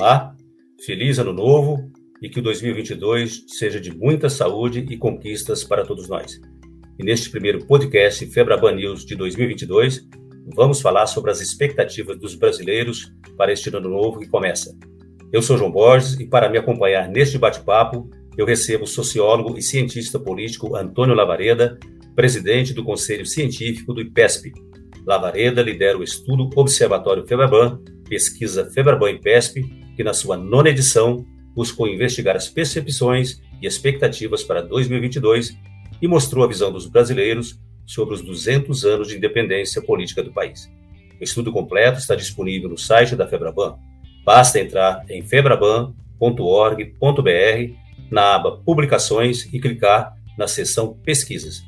Olá, feliz ano novo e que o 2022 seja de muita saúde e conquistas para todos nós. E neste primeiro podcast Febraban News de 2022, vamos falar sobre as expectativas dos brasileiros para este ano novo que começa. Eu sou João Borges e para me acompanhar neste bate-papo, eu recebo o sociólogo e cientista político Antônio Lavareda, presidente do Conselho Científico do IPESP. Lavareda lidera o estudo Observatório Febraban, pesquisa Febraban IPESP, que na sua nona edição buscou investigar as percepções e expectativas para 2022 e mostrou a visão dos brasileiros sobre os 200 anos de independência política do país. O estudo completo está disponível no site da Febraban. Basta entrar em febraban.org.br na aba Publicações e clicar na seção Pesquisas.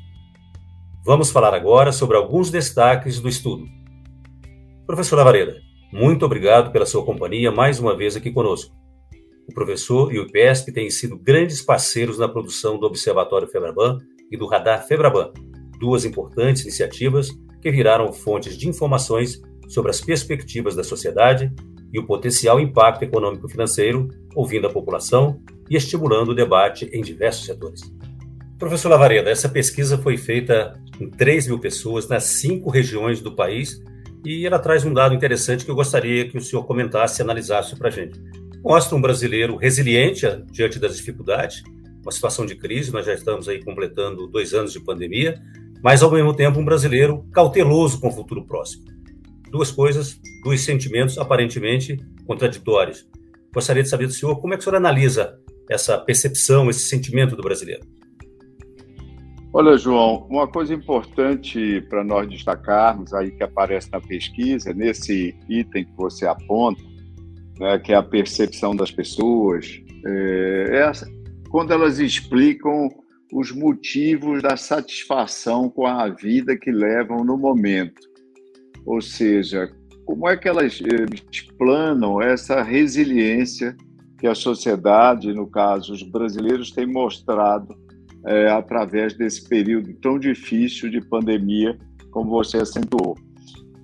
Vamos falar agora sobre alguns destaques do estudo. Professor Lavareda, muito obrigado pela sua companhia mais uma vez aqui conosco. O professor e o IPESP têm sido grandes parceiros na produção do Observatório Febraban e do Radar Febraban, duas importantes iniciativas que viraram fontes de informações sobre as perspectivas da sociedade e o potencial impacto econômico-financeiro, ouvindo a população e estimulando o debate em diversos setores. Professor Lavareda, essa pesquisa foi feita em 3 mil pessoas nas cinco regiões do país e ela traz um dado interessante que eu gostaria que o senhor comentasse e analisasse para a gente. Mostra um brasileiro resiliente diante das dificuldades, uma situação de crise, nós já estamos aí completando dois anos de pandemia, mas ao mesmo tempo um brasileiro cauteloso com o futuro próximo. Duas coisas, dois sentimentos aparentemente contraditórios. Gostaria de saber do senhor como é que o senhor analisa essa percepção, esse sentimento do brasileiro. Olha, João, uma coisa importante para nós destacarmos aí que aparece na pesquisa, nesse item que você aponta, né, que é a percepção das pessoas, é, é quando elas explicam os motivos da satisfação com a vida que levam no momento. Ou seja, como é que elas eh, explanam essa resiliência que a sociedade, no caso os brasileiros, têm mostrado é, através desse período tão difícil de pandemia, como você acentuou.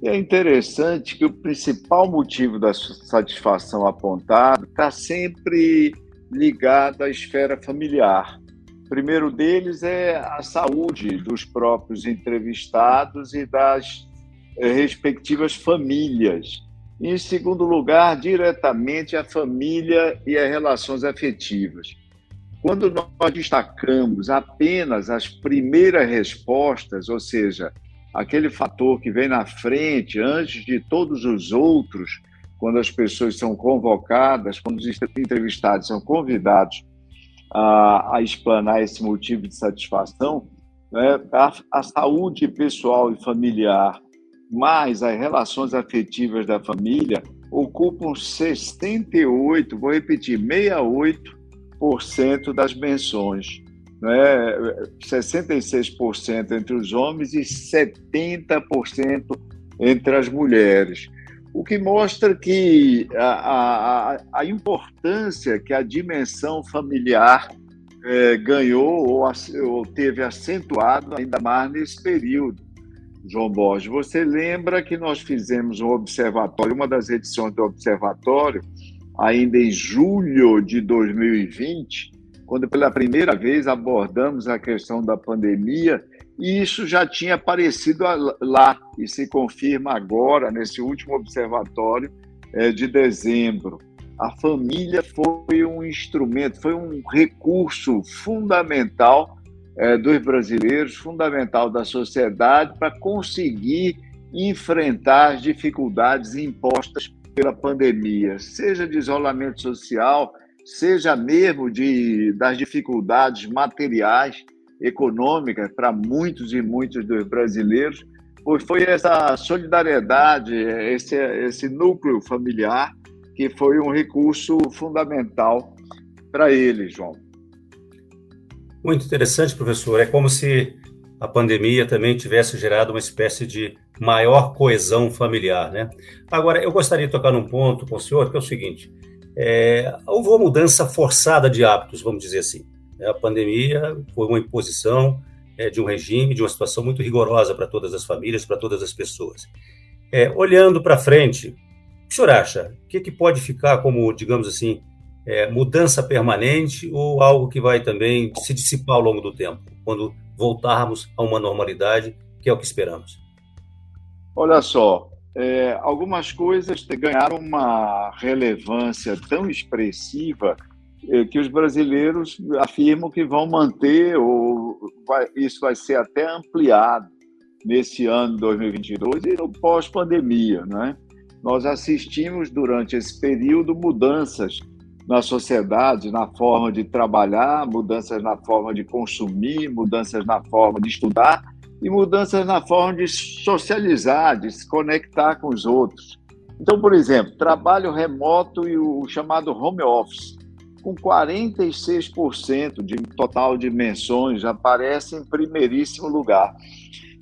E é interessante que o principal motivo da satisfação apontado está sempre ligado à esfera familiar. O primeiro deles é a saúde dos próprios entrevistados e das eh, respectivas famílias. Em segundo lugar, diretamente a família e as relações afetivas. Quando nós destacamos apenas as primeiras respostas, ou seja, aquele fator que vem na frente, antes de todos os outros, quando as pessoas são convocadas, quando os entrevistados são convidados a, a explanar esse motivo de satisfação, né, a, a saúde pessoal e familiar, mais as relações afetivas da família, ocupam 68, vou repetir, 68 cento das menções, né? 66% entre os homens e 70% entre as mulheres. O que mostra que a, a, a importância que a dimensão familiar é, ganhou ou, ou teve acentuado ainda mais nesse período. João Borges, você lembra que nós fizemos um observatório, uma das edições do observatório, ainda em julho de 2020, quando pela primeira vez abordamos a questão da pandemia, e isso já tinha aparecido lá e se confirma agora, nesse último observatório é, de dezembro. A família foi um instrumento, foi um recurso fundamental é, dos brasileiros, fundamental da sociedade para conseguir enfrentar as dificuldades impostas pela pandemia, seja de isolamento social, seja mesmo de, das dificuldades materiais, econômicas para muitos e muitos dos brasileiros, pois foi essa solidariedade, esse, esse núcleo familiar, que foi um recurso fundamental para eles, João. Muito interessante, professor. É como se a pandemia também tivesse gerado uma espécie de maior coesão familiar, né? Agora, eu gostaria de tocar num ponto com o senhor, que é o seguinte, é, houve uma mudança forçada de hábitos, vamos dizer assim. A pandemia foi uma imposição é, de um regime, de uma situação muito rigorosa para todas as famílias, para todas as pessoas. É, olhando para frente, o senhor acha? O que, que pode ficar como, digamos assim, é, mudança permanente ou algo que vai também se dissipar ao longo do tempo, quando voltarmos a uma normalidade, que é o que esperamos? Olha só, é, algumas coisas ganharam uma relevância tão expressiva é, que os brasileiros afirmam que vão manter, ou vai, isso vai ser até ampliado nesse ano 2022 e no pós-pandemia. Né? Nós assistimos durante esse período mudanças na sociedade, na forma de trabalhar, mudanças na forma de consumir, mudanças na forma de estudar e mudanças na forma de socializar, de se conectar com os outros. Então, por exemplo, trabalho remoto e o chamado home office, com 46% de total de menções, aparece em primeiríssimo lugar.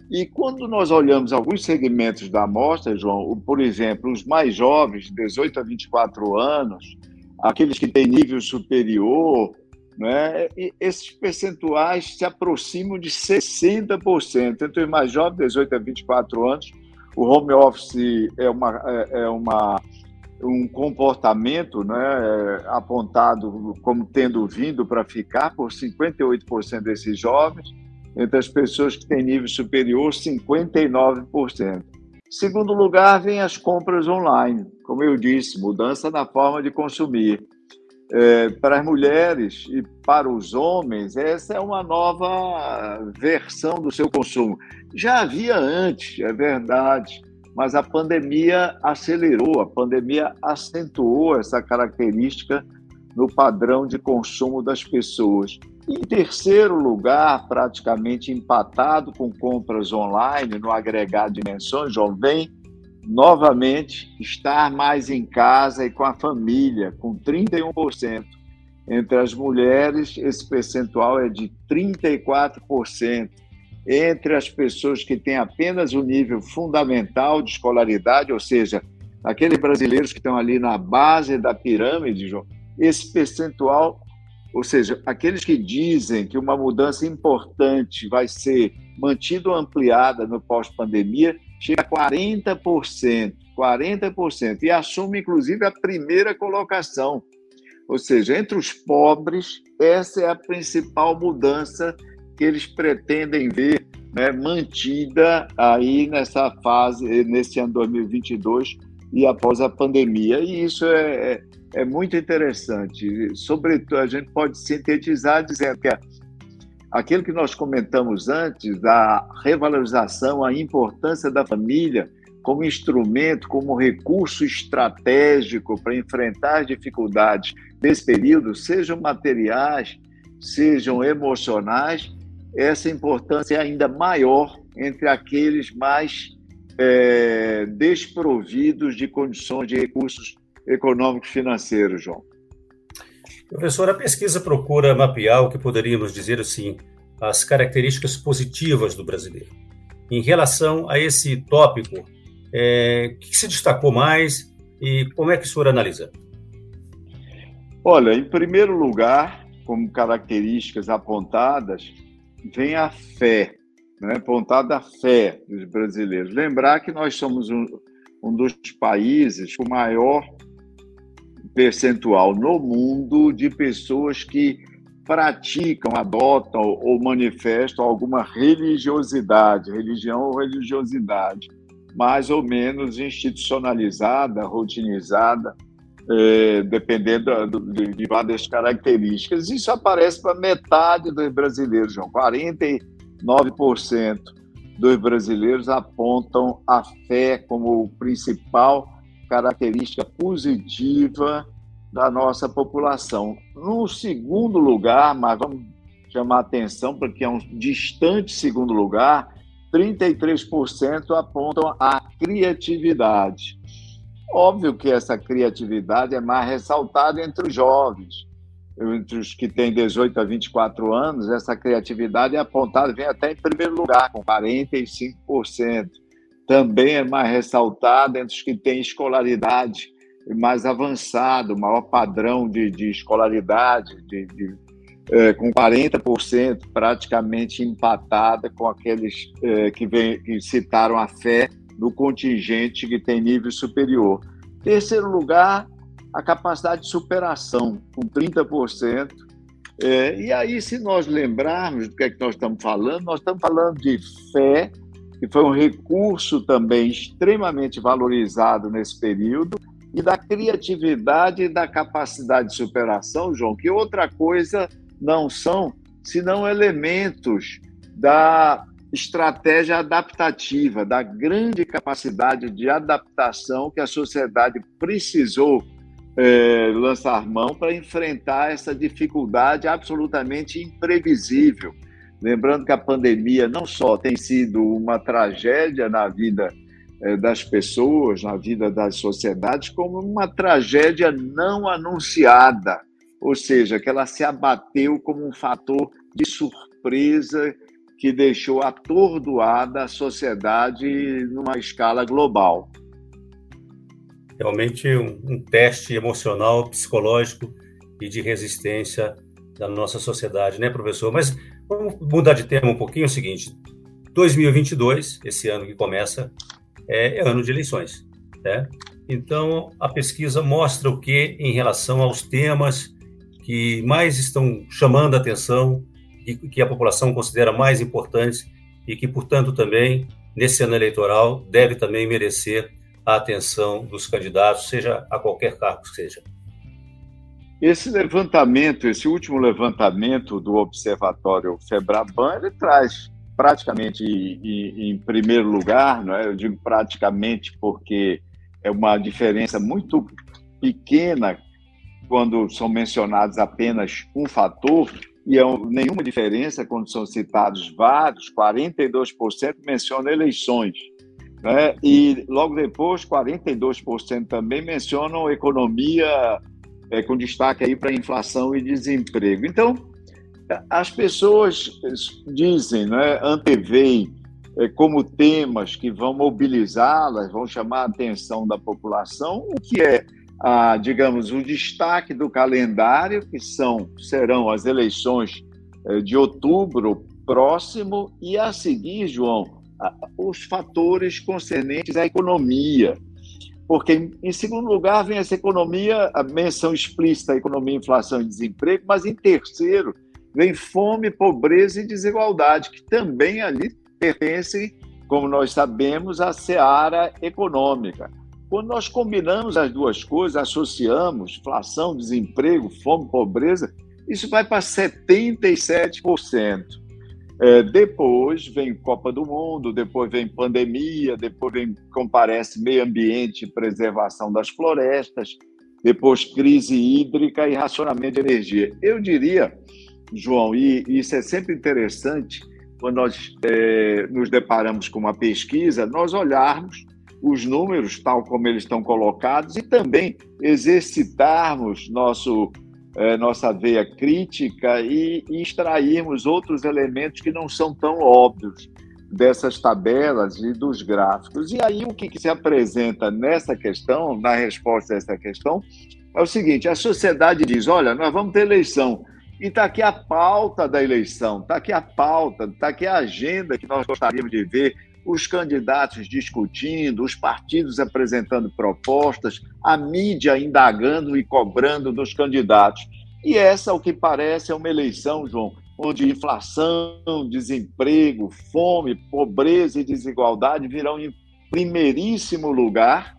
E quando nós olhamos alguns segmentos da amostra, João, por exemplo, os mais jovens, 18 a 24 anos, aqueles que têm nível superior, né? E esses percentuais se aproximam de 60%. Entre os mais jovens, 18 a 24 anos, o home office é, uma, é, é uma, um comportamento né, apontado como tendo vindo para ficar por 58% desses jovens, entre as pessoas que têm nível superior, 59%. Segundo lugar, vem as compras online. Como eu disse, mudança na forma de consumir é, para as mulheres e para os homens, essa é uma nova versão do seu consumo. Já havia antes, é verdade, mas a pandemia acelerou, a pandemia acentuou essa característica no padrão de consumo das pessoas. Em terceiro lugar, praticamente empatado com compras online no agregado de dimensões, vem novamente estar mais em casa e com a família, com 31%. Entre as mulheres, esse percentual é de 34%. Entre as pessoas que têm apenas o nível fundamental de escolaridade, ou seja, aqueles brasileiros que estão ali na base da pirâmide, João, esse percentual, ou seja, aqueles que dizem que uma mudança importante vai ser mantida ou ampliada no pós-pandemia, chega a 40%, 40%, e assume inclusive a primeira colocação. Ou seja, entre os pobres, essa é a principal mudança que eles pretendem ver né, mantida aí nessa fase, nesse ano 2022 e após a pandemia. E isso é, é, muito interessante. Sobretudo, a gente pode sintetizar dizendo que aquilo que nós comentamos antes, da revalorização, a importância da família como instrumento, como recurso estratégico para enfrentar as dificuldades desse período, sejam materiais, sejam emocionais, essa importância é ainda maior entre aqueles mais é, desprovidos de condições de recursos econômicos financeiros, João. Professor, a pesquisa procura mapear o que poderíamos dizer assim, as características positivas do brasileiro. Em relação a esse tópico, é, o que se destacou mais e como é que o senhor analisa? Olha, em primeiro lugar, como características apontadas, vem a fé, né? apontada a fé dos brasileiros. Lembrar que nós somos um, um dos países com maior percentual no mundo de pessoas que praticam, adotam ou manifestam alguma religiosidade, religião ou religiosidade, mais ou menos institucionalizada, rotinizada, é, dependendo de, de, várias características. Isso aparece para metade dos brasileiros, João. 49% dos brasileiros apontam a fé como principal característica positiva da nossa população. No segundo lugar, mas vamos chamar atenção porque é um distante segundo lugar, 33% apontam a criatividade. Óbvio que essa criatividade é mais ressaltada entre os jovens, entre os que têm 18 a 24 anos, essa criatividade é apontada, vem até em primeiro lugar, com 45% também é mais ressaltada entre os que têm escolaridade mais avançada, maior padrão de, de escolaridade, de, de é, com 40% praticamente empatada com aqueles é, que, vem, que citaram a fé no contingente que tem nível superior. Terceiro lugar, a capacidade de superação, com 30%. É, e aí, se nós lembrarmos do que é que nós estamos falando, nós estamos falando de fé, que foi um recurso também extremamente valorizado nesse período, e da criatividade e da capacidade de superação, João, que outra coisa não são senão elementos da estratégia adaptativa, da grande capacidade de adaptação que a sociedade precisou é, lançar mão para enfrentar essa dificuldade absolutamente imprevisível. Lembrando que a pandemia não só tem sido uma tragédia na vida é, das pessoas, na vida das sociedades, como uma tragédia não anunciada, ou seja, que ela se abateu como um fator de surpresa que deixou atordoada a sociedade numa escala global. Realmente um teste emocional, psicológico e de resistência da nossa sociedade, né, professor? Mas vamos mudar de tema um pouquinho. É o seguinte: 2022, esse ano que começa, é, é ano de eleições, né? Então, a pesquisa mostra o que em relação aos temas que mais estão chamando a atenção e que a população considera mais importantes e que, portanto, também, nesse ano eleitoral, deve também merecer a atenção dos candidatos, seja a qualquer cargo que seja. Esse levantamento, esse último levantamento do Observatório Febraban, ele traz praticamente em, em primeiro lugar, não é? eu digo praticamente porque é uma diferença muito pequena quando são mencionados apenas um fator, e é nenhuma diferença quando são citados vários, 42% mencionam eleições. Né? E logo depois, 42% também mencionam economia, é, com destaque aí para inflação e desemprego. Então, as pessoas dizem, né, anteveem é, como temas que vão mobilizá-las, vão chamar a atenção da população, o que é a, digamos, o destaque do calendário, que são, serão as eleições eh, de outubro próximo, e a seguir, João, os fatores concernentes à economia. Porque, em segundo lugar, vem essa economia, a menção explícita economia, inflação e desemprego, mas em terceiro, vem fome, pobreza e desigualdade, que também ali pertencem, como nós sabemos, à seara econômica. Quando nós combinamos as duas coisas, associamos inflação, desemprego, fome, pobreza, isso vai para 77%. É, depois vem Copa do Mundo, depois vem pandemia, depois vem comparece meio ambiente e preservação das florestas, depois crise hídrica e racionamento de energia. Eu diria, João, e isso é sempre interessante, quando nós é, nos deparamos com uma pesquisa, nós olharmos os números tal como eles estão colocados e também exercitarmos nosso, é, nossa veia crítica e, e extrairmos outros elementos que não são tão óbvios dessas tabelas e dos gráficos. E aí o que, que se apresenta nessa questão, na resposta a essa questão, é o seguinte: a sociedade diz, olha, nós vamos ter eleição. E está aqui a pauta da eleição, está aqui a pauta, está aqui a agenda que nós gostaríamos de ver os candidatos discutindo, os partidos apresentando propostas, a mídia indagando e cobrando dos candidatos. E essa, ao que parece, é uma eleição, João, onde inflação, desemprego, fome, pobreza e desigualdade virão em primeiríssimo lugar,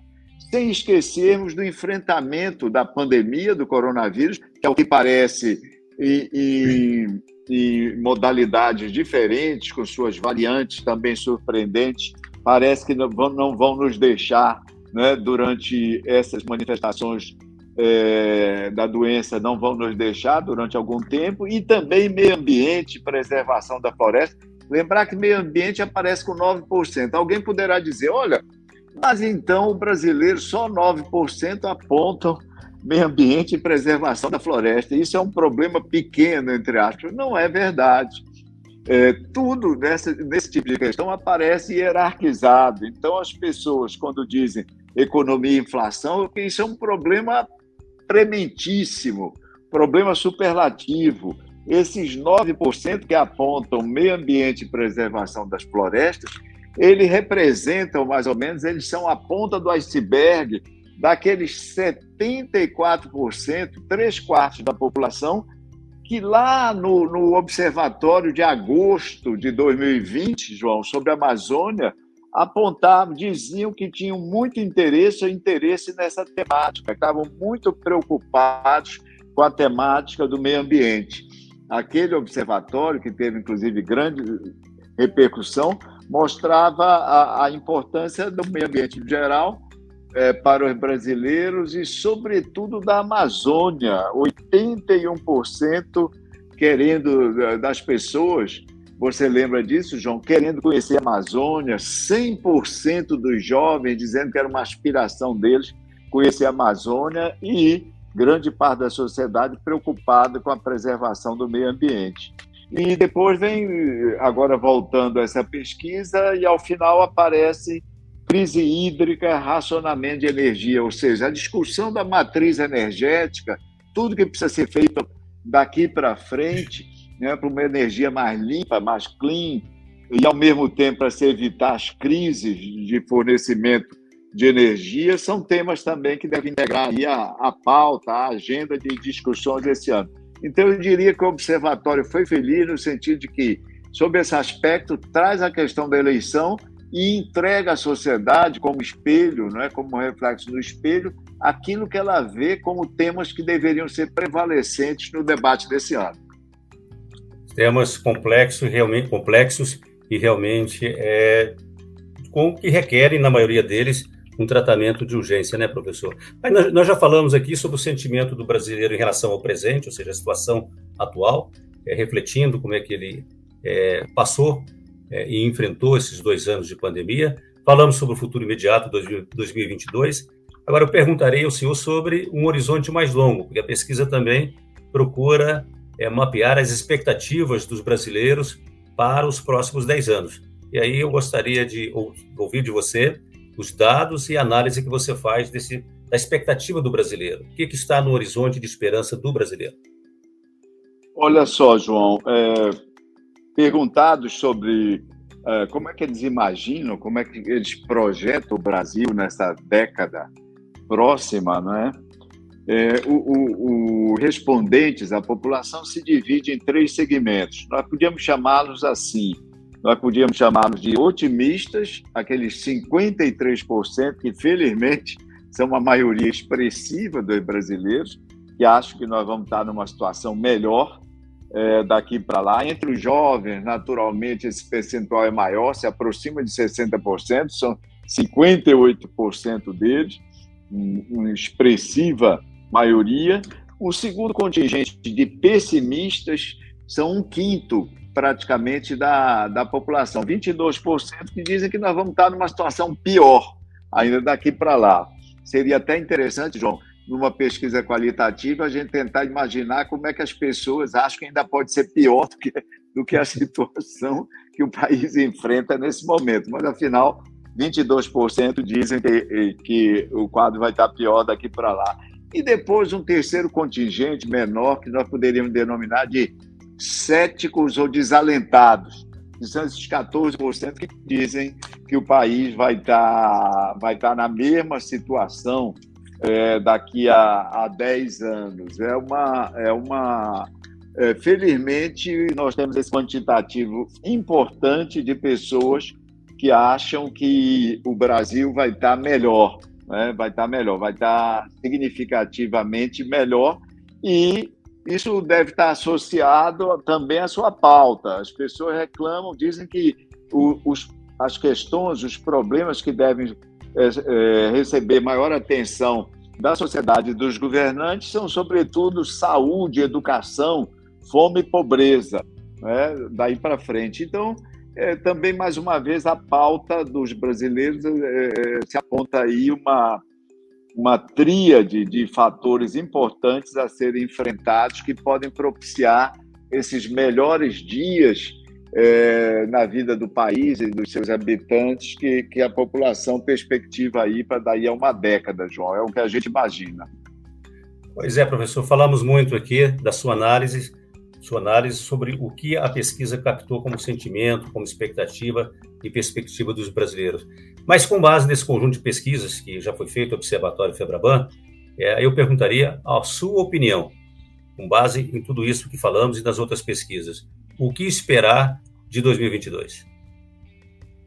sem esquecermos do enfrentamento da pandemia do coronavírus, que, ao que parece, e, e em modalidades diferentes, com suas variantes também surpreendentes, parece que não vão, não vão nos deixar, né, durante essas manifestações é, da doença, não vão nos deixar durante algum tempo, e também meio ambiente, preservação da floresta. Lembrar que meio ambiente aparece com 9%. Alguém poderá dizer, olha, mas então o brasileiro só 9% apontam meio ambiente e preservação da floresta. Isso é um problema pequeno, entre aspas. Não é verdade. É, tudo nessa, nesse tipo de questão aparece hierarquizado. Então, as pessoas, quando dizem economia e inflação, isso é um problema prementíssimo, problema superlativo. Esses 9% que apontam meio ambiente e preservação das florestas, eles representam mais ou menos, eles são a ponta do iceberg daqueles 74%, três quartos da população, que lá no, no observatório de agosto de 2020, João, sobre a Amazônia, apontavam, diziam que tinham muito interesse interesse nessa temática, estavam muito preocupados com a temática do meio ambiente. Aquele observatório, que teve inclusive grande repercussão, mostrava a, a importância do meio ambiente em geral é, para os brasileiros e, sobretudo, da Amazônia. 81% querendo é, das pessoas, você lembra disso, João? Querendo conhecer a Amazônia, 100% dos jovens dizendo que era uma aspiração deles conhecer a Amazônia e grande parte da sociedade preocupada com a preservação do meio ambiente. E depois vem, agora voltando a essa pesquisa, e ao final aparece crise hídrica, racionamento de energia, ou seja, a discussão da matriz energética, tudo que precisa ser feito daqui para frente, né, para uma energia mais limpa, mais clean, e ao mesmo tempo para se evitar as crises de fornecimento de energia, são temas também que devem integrar a, a pauta, a agenda de discussões desse ano. Então, eu diria que o Observatório foi feliz no sentido de que, sobre esse aspecto, traz a questão da eleição e entrega à sociedade como espelho, não é, como reflexo do espelho, aquilo que ela vê como temas que deveriam ser prevalecentes no debate desse ano. Temas complexos, realmente complexos e realmente é, com que requerem, na maioria deles, um tratamento de urgência, né, professor? Mas nós, nós, já falamos aqui sobre o sentimento do brasileiro em relação ao presente, ou seja, a situação atual, é, refletindo como é que ele é, passou é, e enfrentou esses dois anos de pandemia. Falamos sobre o futuro imediato, 2022. Agora eu perguntarei ao senhor sobre um horizonte mais longo, porque a pesquisa também procura é, mapear as expectativas dos brasileiros para os próximos 10 anos. E aí eu gostaria de ouvir de você os dados e análise que você faz desse, da expectativa do brasileiro. O que, que está no horizonte de esperança do brasileiro? Olha só, João, é, perguntados sobre é, como é que eles imaginam, como é que eles projetam o Brasil nessa década próxima, não é? É, o, o, o, respondentes, a população se divide em três segmentos. Nós podíamos chamá-los assim: nós podíamos chamá-los de otimistas, aqueles 53% que, felizmente, são uma maioria expressiva dos brasileiros, que acham que nós vamos estar numa situação melhor é, daqui para lá. Entre os jovens, naturalmente, esse percentual é maior, se aproxima de 60%, são 58% deles, uma expressiva maioria. O segundo contingente de pessimistas são um quinto praticamente da, da população, 22% que dizem que nós vamos estar numa situação pior ainda daqui para lá. Seria até interessante, João, numa pesquisa qualitativa, a gente tentar imaginar como é que as pessoas acham que ainda pode ser pior do que, do que a situação que o país enfrenta nesse momento. Mas, afinal, 22% dizem que, que o quadro vai estar pior daqui para lá. E depois um terceiro contingente menor, que nós poderíamos denominar de céticos ou desalentados. São esses 14% que dizem que o país vai estar, vai estar na mesma situação é, daqui a, a 10 anos. É uma. É uma é, felizmente, nós temos esse quantitativo importante de pessoas que acham que o Brasil vai estar melhor, né? vai estar melhor, vai estar significativamente melhor e isso deve estar associado também à sua pauta. As pessoas reclamam, dizem que os, as questões, os problemas que devem é, receber maior atenção da sociedade e dos governantes são, sobretudo, saúde, educação, fome e pobreza, né? daí para frente. Então, é, também, mais uma vez, a pauta dos brasileiros é se aponta aí uma uma tríade de fatores importantes a serem enfrentados que podem propiciar esses melhores dias é, na vida do país e dos seus habitantes que, que a população perspectiva aí para daí a uma década, João. É o que a gente imagina. Pois é, professor. Falamos muito aqui da sua análise, sua análise sobre o que a pesquisa captou como sentimento, como expectativa e perspectiva dos brasileiros. Mas com base nesse conjunto de pesquisas que já foi feito, o Observatório Febraban, é, eu perguntaria a sua opinião, com base em tudo isso que falamos e nas outras pesquisas. O que esperar de 2022?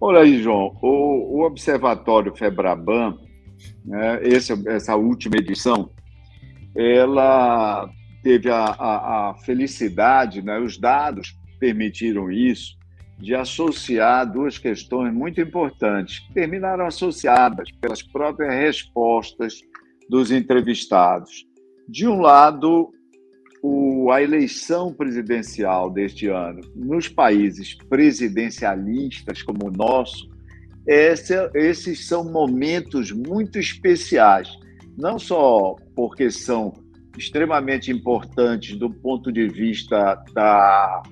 Olha aí, João, o, o Observatório Febraban, né, esse, essa última edição, ela teve a, a, a felicidade, né, os dados permitiram isso, de associar duas questões muito importantes, que terminaram associadas pelas próprias respostas dos entrevistados. De um lado, a eleição presidencial deste ano, nos países presidencialistas como o nosso, esse, esses são momentos muito especiais, não só porque são extremamente importantes do ponto de vista da,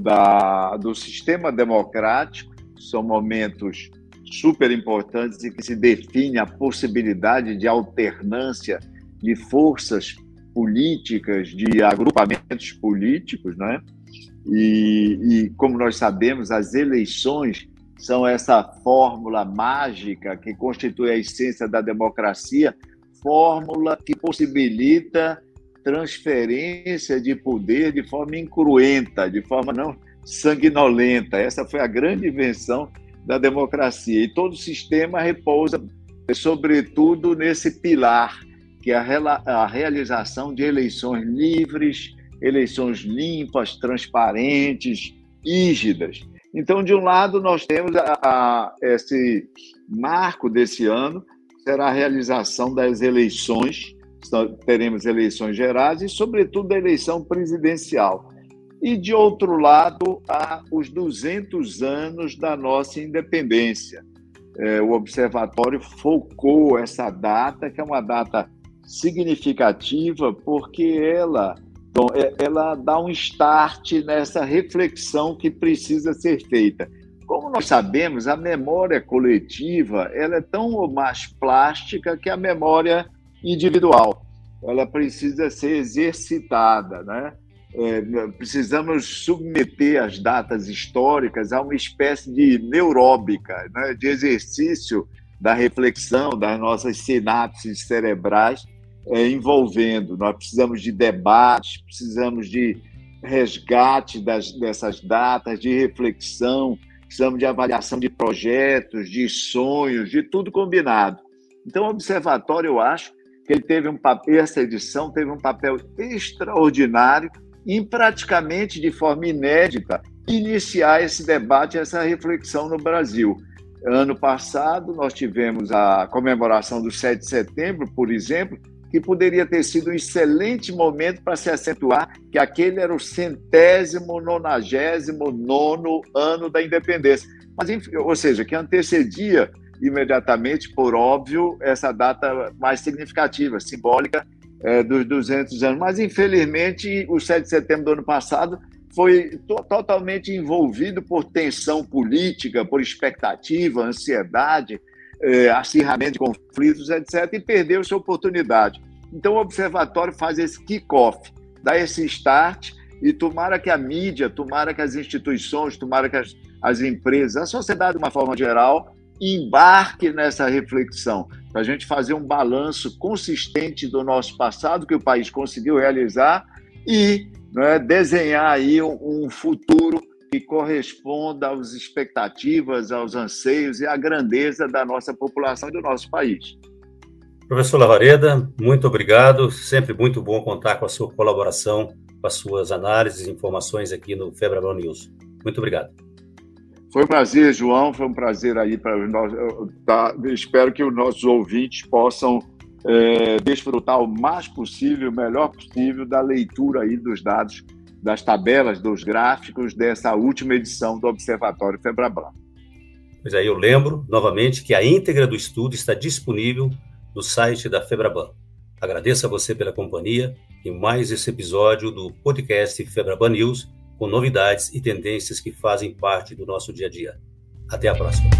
da, do sistema democrático, são momentos super importantes e que se define a possibilidade de alternância de forças políticas, de agrupamentos políticos, né? E, e como nós sabemos, as eleições são essa fórmula mágica que constitui a essência da democracia, fórmula que possibilita transferência de poder de forma incruenta, de forma não sanguinolenta. Essa foi a grande invenção da democracia. E todo o sistema repousa, sobretudo, nesse pilar, que é a, realização de eleições livres, eleições limpas, transparentes, rígidas. Então, de um lado, nós temos a, a, esse marco desse ano, será a realização das eleições, teremos eleições gerais e, sobretudo, a eleição presidencial. E, de outro lado, há os 200 anos da nossa independência. É, o Observatório focou essa data, que é uma data significativa, porque ela, é, ela dá um start nessa reflexão que precisa ser feita. Como nós sabemos, a memória coletiva ela é tão mais plástica que a memória individual. Ela precisa ser exercitada, né? É, precisamos submeter as datas históricas a uma espécie de neuróbica, né? de exercício da reflexão das nossas sinapses cerebrais é, envolvendo. Nós precisamos de debates, precisamos de resgate das, dessas datas, de reflexão, precisamos de avaliação de projetos, de sonhos, de tudo combinado. Então, o observatório, eu acho que ele teve um papel, essa edição teve um papel extraordinário em praticamente de forma inédita iniciar esse debate, essa reflexão no Brasil. Ano passado, nós tivemos a comemoração do 7 de setembro, por exemplo, que poderia ter sido um excelente momento para se acentuar que aquele era o centésimo, nonagésimo, nono ano da independência. Mas, enfim, ou seja, que antecedia imediatamente, por óbvio, essa data mais significativa, simbólica, é, dos 200 anos. Mas, infelizmente, o 7 de setembro do ano passado foi to totalmente envolvido por tensão política, por expectativa, ansiedade, é, acirramento de conflitos, etc., e perdeu sua oportunidade. Então, o observatório faz esse kick-off, dá esse start, e tomara que a mídia, tomara que as instituições, tomara que as, as empresas, a sociedade de uma forma geral, embarque nessa reflexão, para a gente fazer um balanço consistente do nosso passado, que o país conseguiu realizar, e né, desenhar aí um, futuro que corresponda às expectativas, aos anseios e à grandeza da nossa população e do nosso país. Professor Lavareda, muito obrigado. Sempre muito bom contar com a sua colaboração, com as suas análises e informações aqui no Febraban News. Muito obrigado. Foi um prazer, João. Foi um prazer aí para nós. Tá, espero que os nossos ouvintes possam é, desfrutar o mais possível, o melhor possível da leitura aí dos dados, das tabelas, dos gráficos dessa última edição do Observatório Febraban. Pois aí eu lembro novamente que a íntegra do estudo está disponível no site da Febraban. Agradeço a você pela companhia em mais esse episódio do podcast Febraban News com novidades e tendências que fazem parte do nosso dia a dia. Até a próxima.